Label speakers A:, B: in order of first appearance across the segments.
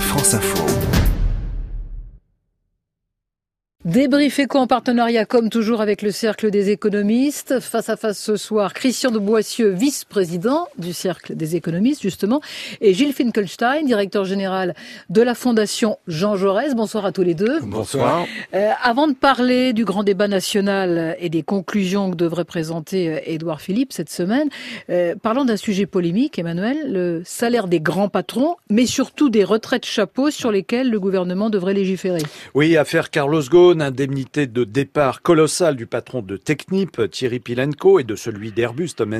A: France Info.
B: Débrief éco en partenariat comme toujours avec le Cercle des économistes. Face à face ce soir, Christian de Boissieu, vice-président du Cercle des économistes justement, et Gilles Finkelstein, directeur général de la Fondation Jean Jaurès. Bonsoir à tous les deux.
C: Bonsoir.
B: Euh, avant de parler du grand débat national et des conclusions que devrait présenter euh, Édouard Philippe cette semaine, euh, parlons d'un sujet polémique, Emmanuel, le salaire des grands patrons, mais surtout des retraites chapeaux sur lesquelles le gouvernement devrait légiférer.
C: Oui, affaire Carlos Ghosn indemnité de départ colossale du patron de Technip, Thierry Pilenko, et de celui d'Airbus, Tom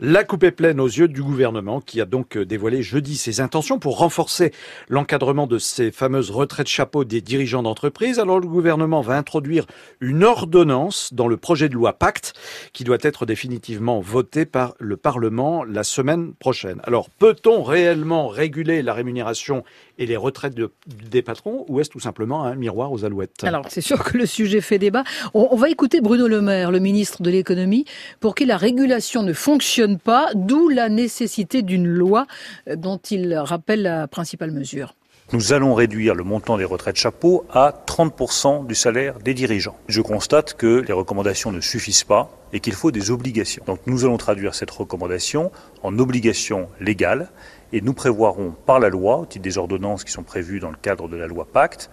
C: la coupe est pleine aux yeux du gouvernement qui a donc dévoilé jeudi ses intentions pour renforcer l'encadrement de ces fameuses retraites chapeaux des dirigeants d'entreprise. Alors le gouvernement va introduire une ordonnance dans le projet de loi Pacte qui doit être définitivement voté par le Parlement la semaine prochaine. Alors peut-on réellement réguler la rémunération et les retraites des patrons ou est-ce tout simplement un miroir aux alouettes?
B: C'est sûr que le sujet fait débat. On, va écouter Bruno Le Maire, le ministre de l'économie, pour qui la régulation ne fonctionne pas, d'où la nécessité d'une loi euh, dont il rappelle la principale mesure.
D: Nous allons réduire le montant des retraites chapeaux à 30% du salaire des dirigeants. Je constate que les recommandations ne suffisent pas et qu'il faut des obligations. Donc nous allons traduire cette recommandation en obligation légale et nous prévoirons par la loi, au titre des ordonnances qui sont prévues dans le cadre de la loi Pacte,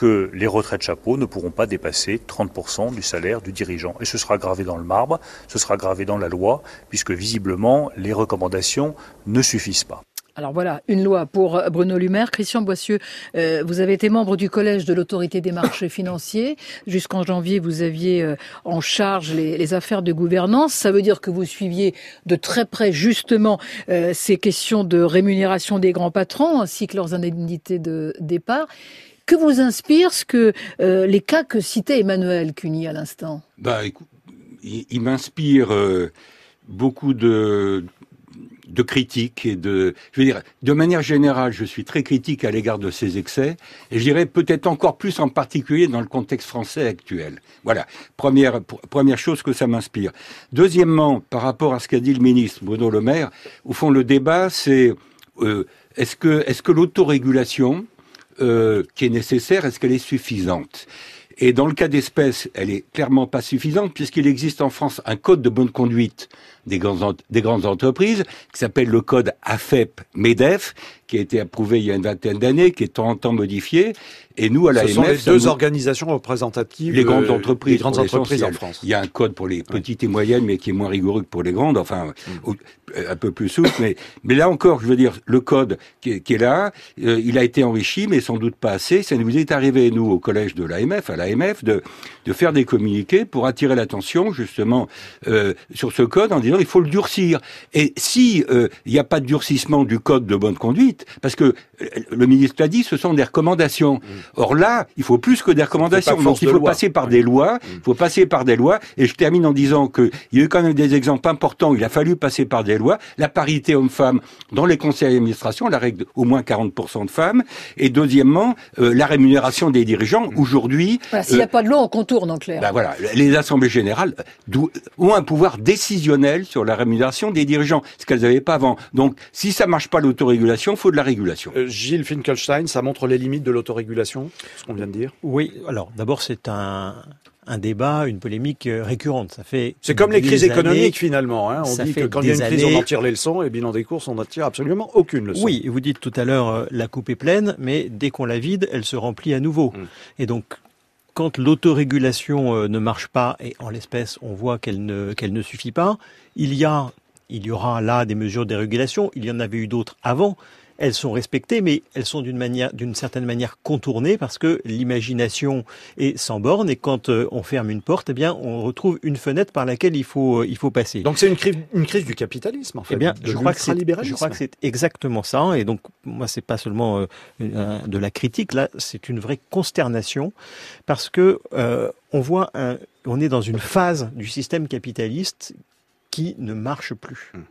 D: que les retraites chapeaux ne pourront pas dépasser 30% du salaire du dirigeant. Et ce sera gravé dans le marbre, ce sera gravé dans la loi, puisque visiblement les recommandations ne suffisent pas.
B: Alors voilà, une loi pour euh, Bruno Lumaire. Christian Boissieu, euh, vous avez été membre du collège de l'autorité des marchés financiers. Jusqu'en janvier, vous aviez euh, en charge les, affaires de gouvernance. Ça veut dire que vous suiviez de très près justement ces questions de rémunération des grands patrons ainsi que leurs indemnités de départ. Que vous inspire ce que les cas que citait Emmanuel Cuny à l'instant?
E: Bah, écoute, il m'inspire beaucoup de de critique et de, je veux dire, de manière générale, je suis très critique à l'égard de ces excès, et je dirais peut-être encore plus en particulier dans le contexte français actuel. Voilà, première première chose que ça m'inspire. Deuxièmement, par rapport à ce qu'a dit le ministre Bruno Le Maire, au fond le débat c'est euh, est-ce que est-ce que l'autorégulation euh, qui est nécessaire, est-ce qu'elle est suffisante? Et dans le cas d'espèce, elle est clairement pas suffisante puisqu'il existe en France un code de bonne conduite des, des grandes entreprises qui s'appelle le code AFEP-MEDEF qui a été approuvé il y a une vingtaine d'années, qui est en temps modifié. Et nous, à l'AMF...
C: Ce sont les deux organisations représentatives
E: les grandes entreprises,
C: les grandes entreprises en France.
E: Il y a un code pour les petites et moyennes, mais qui est moins rigoureux que pour les grandes, enfin, mm. un peu plus souple. mais, mais là encore, je veux dire, le code qui est, là, euh, il a été enrichi, mais sans doute pas assez. Ça nous est arrivé, nous, au collège de l'AMF, à l'AMF, de, de faire des communiqués pour attirer l'attention, justement, euh, sur ce code en disant il faut le durcir. Et si euh, il n'y a pas de durcissement du code de bonne conduite, parce que euh, le ministre l'a dit, ce sont des recommandations. Mm. Or là, il faut plus que des recommandations. Donc il faut passer par des lois. Il faut passer par des lois. Et je termine en disant qu'il y a eu quand même des exemples importants. Il a fallu passer par des lois. La parité homme-femme dans les conseils d'administration, la règle au moins 40% de femmes. Et deuxièmement, euh, la rémunération des dirigeants. Mm. Aujourd'hui,
B: s'il n'y a euh, pas de loi, on contourne en clair.
E: Ben voilà, les assemblées générales ont un pouvoir décisionnel sur la rémunération des dirigeants, ce qu'elles n'avaient pas avant. Donc, si ça marche pas l'autorégulation, faut de la régulation.
C: Euh, Gilles Finkelstein, ça montre les limites de l'autorégulation, ce qu'on vient de dire?
F: Oui, alors d'abord c'est un, un débat, une polémique euh, récurrente. Ça fait
C: c'est comme les crises économiques finalement. Hein. On dit que quand il y a une crise, on en tire les leçons, et bilan des courses, on n'en tire absolument aucune leçon.
F: Oui, vous dites tout à l'heure euh, la coupe est pleine, mais dès qu'on la vide, elle se remplit à nouveau. Mm. Et donc quand l'autorégulation ne marche pas, et en l'espèce on voit qu'elle ne qu'elle ne suffit pas, il y a il y aura là des mesures de régulation. Il y en avait eu d'autres avant elles sont respectées, mais elles sont d'une manière, d'une certaine manière contournées parce que l'imagination est sans borne et quand euh, on ferme une porte, eh bien, on retrouve une fenêtre par laquelle il faut, euh, il faut passer.
C: Donc c'est une crise, une crise du capitalisme, en fait.
F: Eh bien, je crois que c'est, je crois que c'est exactement ça. Et donc, moi, c'est pas seulement euh, de la critique. Là, c'est une vraie consternation parce que on voit, un, on est dans une phase du système capitaliste qui ne marche plus hum.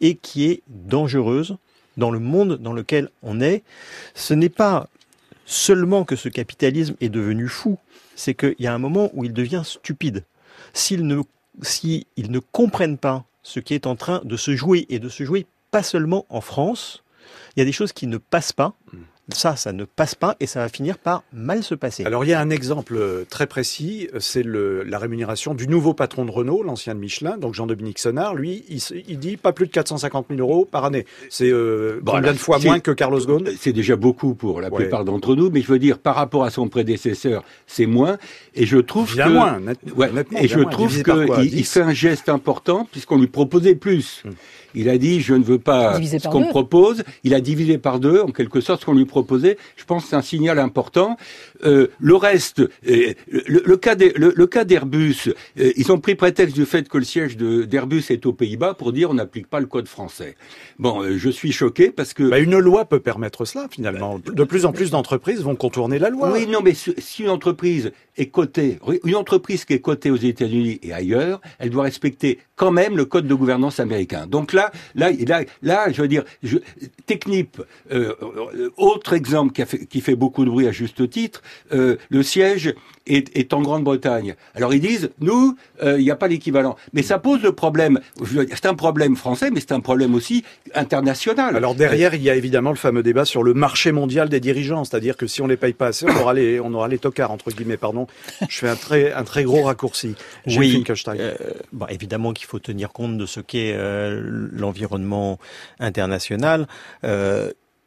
F: et qui est dangereuse dans le monde dans lequel on est, ce n'est pas seulement que ce capitalisme est devenu fou, c'est qu'il y a un moment où il devient stupide. S'ils ne, ne comprennent pas ce qui est en train de se jouer, et de se jouer pas seulement en France, Il y a des choses qui ne passent pas. Hmm. Ça, ça ne passe pas et ça va finir par mal se passer.
C: Alors il y a un exemple euh, très précis, c'est la rémunération du nouveau patron de Renault, l'ancien de Michelin, donc Jean-Dominique Sonnard. Lui, il, dit pas plus de 450 000 euros par année. C'est euh, combien de fois moins que Carlos Ghosn?
E: C'est déjà beaucoup pour la plupart d'entre nous, mais je veux dire par rapport à son prédécesseur, c'est moins. Et je trouve
C: bien
E: que
C: moins,
E: et je trouve qu'il fait un geste important puisqu'on lui proposait plus. Hum. Il a dit je ne veux pas ce qu'on me propose. Il a divisé par deux en quelque sorte ce qu'on lui Je pense que c'est un signal important. Euh, le reste, euh, le, cas le, cas d'Airbus, euh, ils ont pris prétexte du fait que le siège d'Airbus est aux Pays-Bas pour dire on n'applique pas le code français. Bon, je suis choqué parce que
C: bah, une loi peut permettre cela finalement. De plus en plus d'entreprises vont contourner la loi.
E: Oui, non, mais si une entreprise est cotée, une entreprise qui est cotée aux États-Unis et ailleurs, elle doit respecter quand même le code de gouvernance américain. Donc là, là, là, là, je veux dire, je, Technip, euh, autre exemple qui, a fait, qui fait beaucoup de bruit à juste titre, euh, le siège est, est en Grande-Bretagne. Alors ils disent, nous, euh, il n'y a pas l'équivalent. Mais ça pose le problème. C'est un problème français, mais c'est un problème aussi international.
C: Alors derrière, il y a évidemment le fameux débat sur le marché mondial des dirigeants, c'est-à-dire que si on les paye pas assez, on aura les, on aura les tocards entre guillemets. Pardon, je fais un très, un très gros raccourci.
F: Oui, euh, bon, évidemment qu'il faut tenir compte de ce qu'est euh, l'environnement international.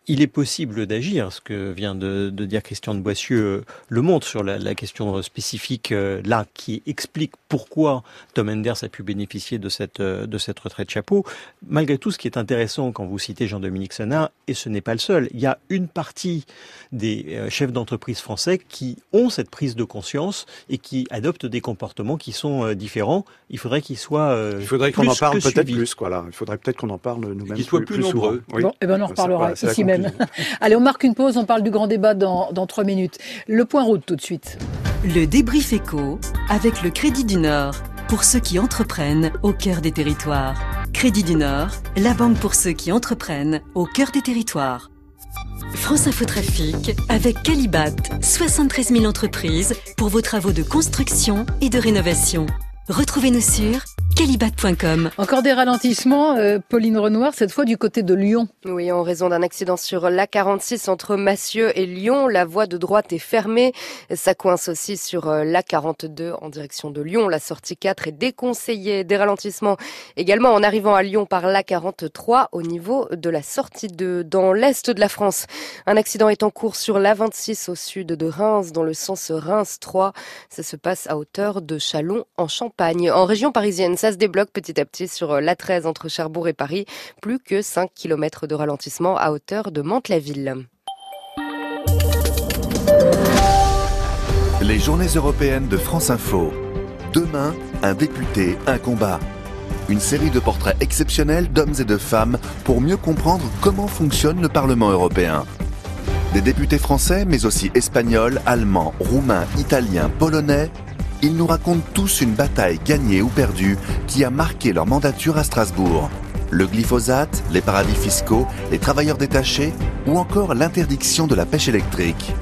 F: Euh, il est possible d'agir. Ce que vient de, dire Christian de Boissieu euh, le montre sur la, question spécifique euh, là qui explique pourquoi Tom Enders a pu bénéficier de cette, euh, de cette retraite chapeau. Malgré tout, ce qui est intéressant quand vous citez Jean-Dominique Senard, et ce n'est pas le seul, il y a une partie des chefs d'entreprise français qui ont cette prise de conscience et qui adoptent des comportements qui sont différents. Il faudrait qu'ils soient
C: Il faudrait qu'on en parle peut-être plus. Quoi, Il faudrait peut-être qu'on en parle nous-mêmes.
E: Qu'ils soient plus, nombreux.
B: Bon, et eh ben on en reparlera ici même. Allez, on marque une pause, on parle du grand débat dans, dans trois minutes. Le point route tout de suite.
A: Le débrief éco avec le Crédit du Nord pour ceux qui entreprennent au cœur des territoires. Crédit du Nord, la banque pour ceux qui entreprennent au cœur des territoires. France Infotrafic avec Calibat, 73 000 entreprises pour vos travaux de construction et de rénovation. Retrouvez-nous sur
B: encore des ralentissements, euh, Pauline Renoir, cette fois du côté de Lyon.
G: Oui, en raison d'un accident sur l'A46 entre Massieux et Lyon, la voie de droite est fermée. Ça coince aussi sur euh, l'A42 en direction de Lyon. La sortie 4 est déconseillée. Des ralentissements également en arrivant à Lyon par l'A43 au niveau de la sortie 2 dans l'est de la France. Un accident est en cours sur l'A26 au sud de Reims dans le sens Reims 3. Ça se passe à hauteur de Chalon en Champagne. En région parisienne, ça se débloque petit à petit sur euh, l'A13 entre Cherbourg et Paris. Plus que 5 km de ralentissement à hauteur de Mantes-la-Ville.
H: Les journées européennes de France Info. Demain, un député, un combat. Une série de portraits exceptionnels d'hommes et de femmes pour mieux comprendre comment fonctionne le Parlement européen. Des députés français, mais aussi espagnols, allemands, roumains, italiens, polonais, ils nous racontent tous une bataille gagnée ou perdue qui a marqué leur mandature à Strasbourg. Le glyphosate, les paradis fiscaux, les travailleurs détachés ou encore l'interdiction de la pêche électrique.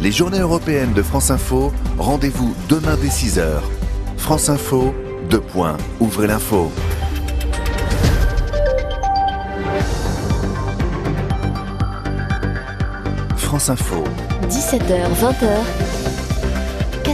H: Les journées européennes de France Info, rendez-vous demain dès 6h. France Info, deux points, ouvrez l'info. France Info.
A: 17h, 20h.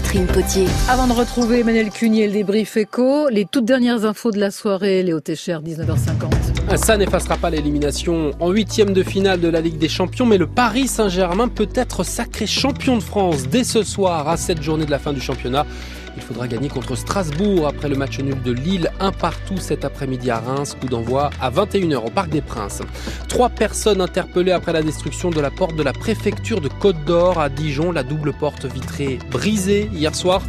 A: Catherine Potier.
B: Avant de retrouver Emmanuel Cunier, le débrief éco, les toutes dernières infos de la soirée, Léo Técher, 19h50.
I: Ça n'effacera pas l'élimination en huitième de finale de la Ligue des Champions, mais le Paris Saint-Germain peut être sacré champion de France dès ce soir à cette journée de la fin du championnat. Il faudra gagner contre Strasbourg après le match nul de Lille, un partout cet après-midi à Reims, coup d'envoi à 21h au Parc des Princes. Trois personnes interpellées après la destruction de la porte de la préfecture de Côte d'Or à Dijon, la double porte vitrée brisée hier soir.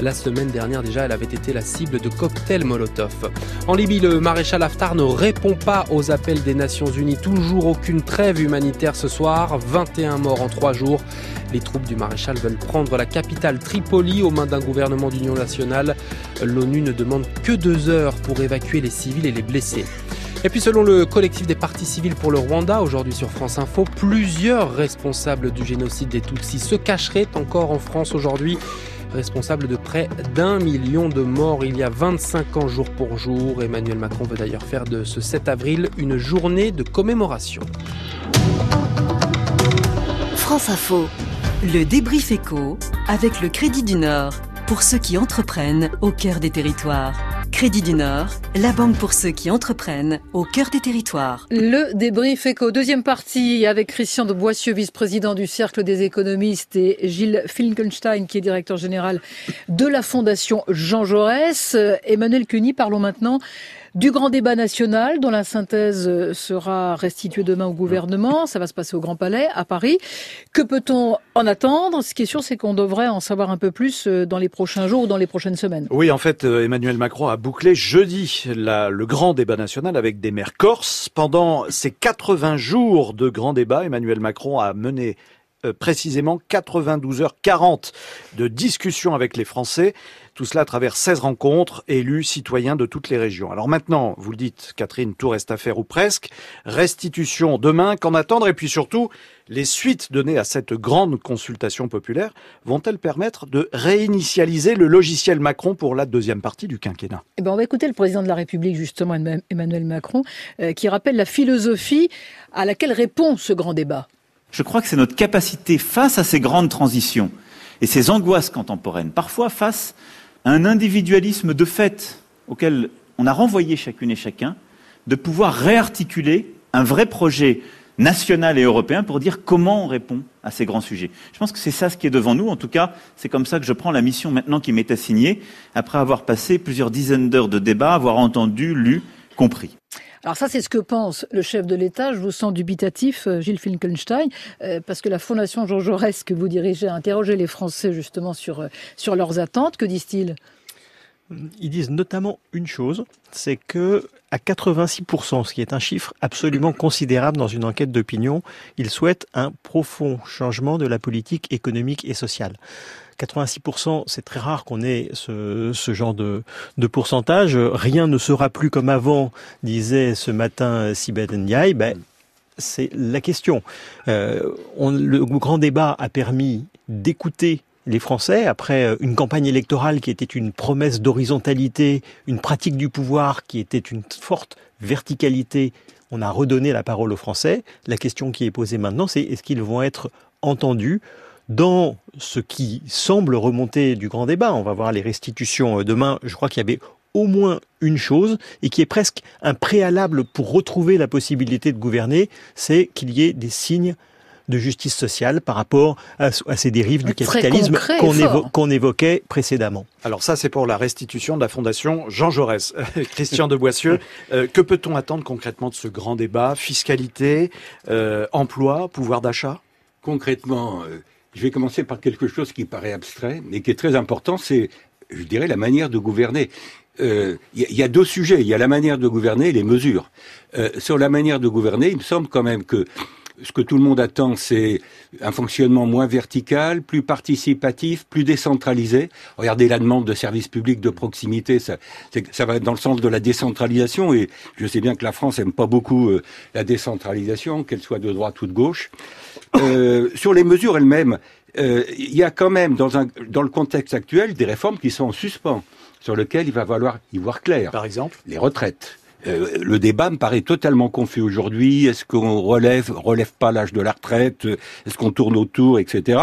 I: La semaine dernière déjà, elle avait été la cible de cocktails Molotov. En Libye, le maréchal Haftar ne répond pas aux appels des Nations Unies. Toujours aucune trêve humanitaire ce soir. 21 morts en trois jours. Les troupes du maréchal veulent prendre la capitale Tripoli aux mains d'un gouvernement d'union nationale. L'ONU ne demande que deux heures pour évacuer les civils et les blessés. Et puis selon le collectif des partis civils pour le Rwanda, aujourd'hui sur France Info, plusieurs responsables du génocide des Tutsis se cacheraient encore en France aujourd'hui. responsable de près d'un million de morts il y a 25 ans jour pour jour. Emmanuel Macron veut d'ailleurs faire de ce 7 avril une journée de commémoration.
A: France Info. Le débrief éco avec le Crédit du Nord pour ceux qui entreprennent au cœur des territoires. Crédit du Nord, la banque pour ceux qui entreprennent au cœur des territoires.
B: Le débrief éco, deuxième partie avec Christian de Boissieu, vice-président du Cercle des économistes et Gilles Finkenstein qui est directeur général de la Fondation Jean Jaurès. Emmanuel Cuny, parlons maintenant du grand débat national dont la synthèse euh, sera restituée demain au gouvernement. Ça va se passer au Grand Palais à Paris. Que peut-on en attendre? Ce qui est sûr, c'est qu'on devrait en savoir un peu plus euh, dans les prochains jours ou dans les prochaines semaines.
C: Oui, en fait, euh, Emmanuel Macron a bouclé jeudi le grand débat national avec des maires corses. Pendant ces 80 jours de grand débat, Emmanuel Macron a mené précisément 92h40 de discussions avec les Français. Tout cela à travers 16 rencontres, élus, citoyens de toutes les régions. Alors maintenant, vous le dites, Catherine, tout reste à faire ou presque. Restitution demain, qu'en attendre? Et puis surtout, les suites données à cette grande consultation populaire vont-elles permettre de réinitialiser le logiciel Macron pour la deuxième partie du quinquennat?
B: Eh ben On va écouter le président de la République, justement, Emmanuel Macron, euh, qui rappelle la philosophie à laquelle répond ce grand débat.
J: Je crois que c'est notre capacité face à ces grandes transitions et ces angoisses contemporaines, parfois face un individualisme de fait auquel on a renvoyé chacune et chacun, de pouvoir réarticuler un vrai projet national et européen pour dire comment on répond à ces grands sujets. Je pense que c'est ça ce qui est devant nous. En tout cas, c'est comme ça que je prends la mission maintenant qui m'est assignée, après avoir passé plusieurs dizaines d'heures de débat, avoir entendu, lu, compris.
B: Alors ça, c'est ce que pense le chef de l'État. Je vous sens dubitatif, euh, Gilles Finkelstein, euh, parce que la Fondation Jean Jaurès que vous dirigez a interrogé les Français justement sur, euh, sur leurs attentes. Que disent-ils?
F: Ils disent notamment une chose, c'est que à 86%, ce qui est un chiffre absolument considérable dans une enquête d'opinion, ils souhaitent un profond changement de la politique économique et sociale. 86%, c'est très rare qu'on ait ce, genre de, pourcentage. Rien ne sera plus comme avant, disait ce matin Sibeth Ndiaye. Ben, c'est la question. Euh, le grand débat a permis d'écouter les Français, après euh, une campagne électorale qui était une promesse d'horizontalité, une pratique du pouvoir qui était une forte verticalité, on a redonné la parole aux Français. La question qui est posée maintenant, c'est est-ce qu'ils vont être entendus dans ce qui semble remonter du grand débat, on va voir les restitutions euh, demain, je crois qu'il y avait au moins une chose, et qui est presque un préalable pour retrouver la possibilité de gouverner, c'est qu'il y ait des signes de justice sociale par rapport à, ces dérives du capitalisme qu'on évoquait précédemment.
C: Alors ça, c'est pour la restitution de la Fondation Jean Jaurès. Christian de Boissieu, euh, que peut-on attendre concrètement de ce grand débat? Fiscalité, euh, emploi, pouvoir d'achat?
E: Concrètement, je vais commencer par quelque chose qui paraît abstrait, mais qui est très important, c'est, je dirais, la manière de gouverner. Il euh, y, a deux sujets. Il y a la manière de gouverner et les mesures. Euh, sur la manière de gouverner, il me semble quand même que ce que tout le monde attend, c'est un fonctionnement moins vertical, plus participatif, plus décentralisé. Regardez la demande de services publics de proximité, ça, ça va dans le sens de la décentralisation. Et je sais bien que la France aime pas beaucoup euh, la décentralisation, qu'elle soit de droite ou de gauche. Euh, sur les mesures elles-mêmes, euh, il y a quand même dans, un, dans le contexte actuel des réformes qui sont en suspens, sur lesquelles il va falloir y voir clair.
C: Par exemple?
E: Les retraites. Euh, le débat me paraît totalement confus aujourd'hui. Est-ce qu'on relève, relève pas l'âge de la retraite? Est-ce qu'on tourne autour, etc.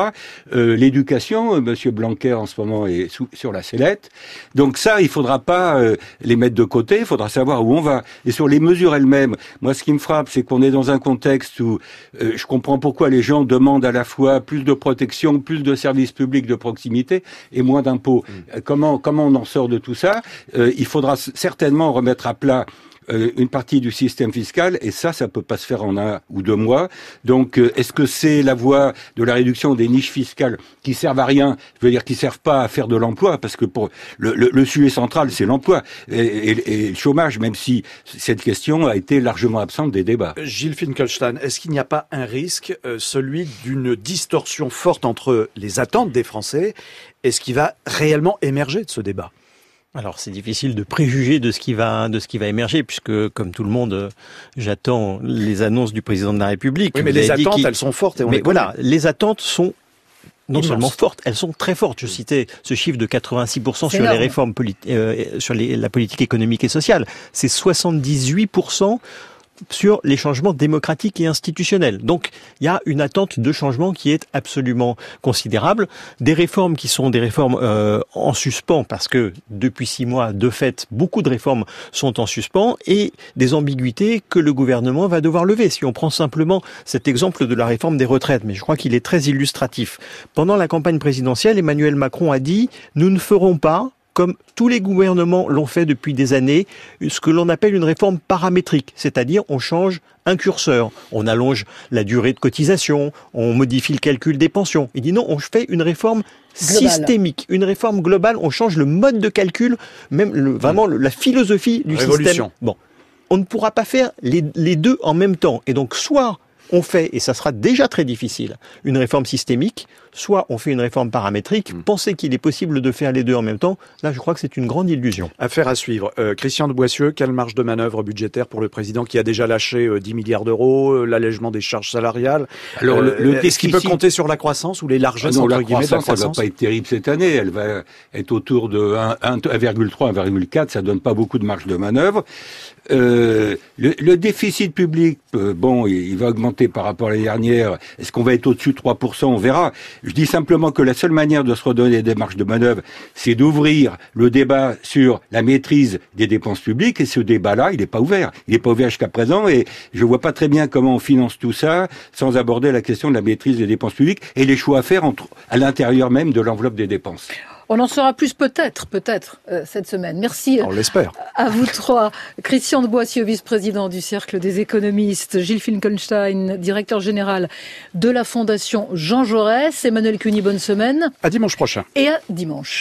E: Euh, L'éducation, euh, Monsieur Blanquer en ce moment est sur la sellette. Donc ça, il faudra pas euh, les mettre de côté. Il faudra savoir où on va. Et sur les mesures elles-mêmes, moi, ce qui me frappe, c'est qu'on est dans un contexte où je comprends pourquoi les gens demandent à la fois plus de protection, plus de services publics de proximité et moins d'impôts. Mmh. Comment comment on en sort de tout ça? Il faudra certainement remettre à plat euh, une partie du système fiscal, et ça, ça peut pas se faire en un ou deux mois. Donc, euh, est-ce que c'est la voie de la réduction des niches fiscales qui servent à rien, je veux dire qui servent pas à faire de l'emploi, parce que pour le, le, sujet central, c'est l'emploi et, et, le chômage, même si cette question a été largement absente des débats.
C: Gilles Finkelstein, est-ce qu'il n'y a pas un risque, euh, celui d'une distorsion forte entre les attentes des Français et ce qui va réellement émerger de ce débat?
F: Alors c'est difficile de préjuger de ce qui va de ce qui va émerger puisque comme tout le monde euh, j'attends les annonces du président de la République.
C: Oui, mais les attentes elles sont fortes et on
F: Mais voilà, les attentes sont non seulement fortes, elles sont très fortes. Je citais ce chiffre de 86% sur les réformes euh, sur la politique économique et sociale. C'est 78% sur les changements démocratiques et institutionnels. Donc il y a une attente de changement qui est absolument considérable. Des réformes qui sont des réformes euh, en suspens parce que depuis six mois, de fait, beaucoup de réformes sont en suspens et des ambiguïtés que le gouvernement va devoir lever. Si on prend simplement cet exemple de la réforme des retraites, mais je crois qu'il est très illustratif. Pendant la campagne présidentielle, Emmanuel Macron a dit nous ne ferons pas comme tous les gouvernements l'ont fait depuis des années, ce que l'on appelle une réforme paramétrique, c'est-à-dire on change un curseur, on allonge la durée de cotisation, on modifie le calcul des pensions. Il dit non, on fait une réforme systémique, une réforme globale, on change le mode de calcul, même vraiment la philosophie du système. Bon, on ne pourra pas faire les, les deux en même temps. Et donc soit on fait, et ça sera déjà très difficile, une réforme systémique, soit on fait une réforme paramétrique. Hmm. Penser qu'il est possible de faire les deux en même temps, là je crois que c'est une grande illusion.
C: Affaire à suivre. Euh, Christian de Boissieu, quelle marge de manœuvre budgétaire pour le président qui a déjà lâché 10 euh, milliards d'euros, euh, l'allègement des charges salariales Alors, le, Est-ce qu'il peut compter sur la croissance ou les largesses ah
E: la croissance, Elle va pas être terrible cette année. Elle va être autour de 1,3, 1,4. Ça donne pas beaucoup de marge de manœuvre. Le, le, déficit public, bon, il va augmenter par rapport à l'année dernière. Est-ce qu'on va être au-dessus de 3% On verra. Je dis simplement que la seule manière de se redonner des marges de manœuvre, c'est d'ouvrir le débat sur la maîtrise des dépenses publiques. Et ce débat-là, il n'est pas ouvert. Il n'est pas ouvert jusqu'à présent. Et je vois pas très bien comment on finance tout ça sans aborder la question de la maîtrise des dépenses publiques et les choix à faire à l'intérieur même de l'enveloppe des dépenses.
B: On en saura plus peut-être, peut-être, euh, cette semaine. Merci.
C: On l'espère.
B: À vous trois. Christian de Boissieu, vice-président du Cercle des économistes. Gilles Finkelstein, directeur général de la Fondation Jean Jaurès. Emmanuel Cuny, bonne semaine.
C: À dimanche prochain.
B: Et à dimanche.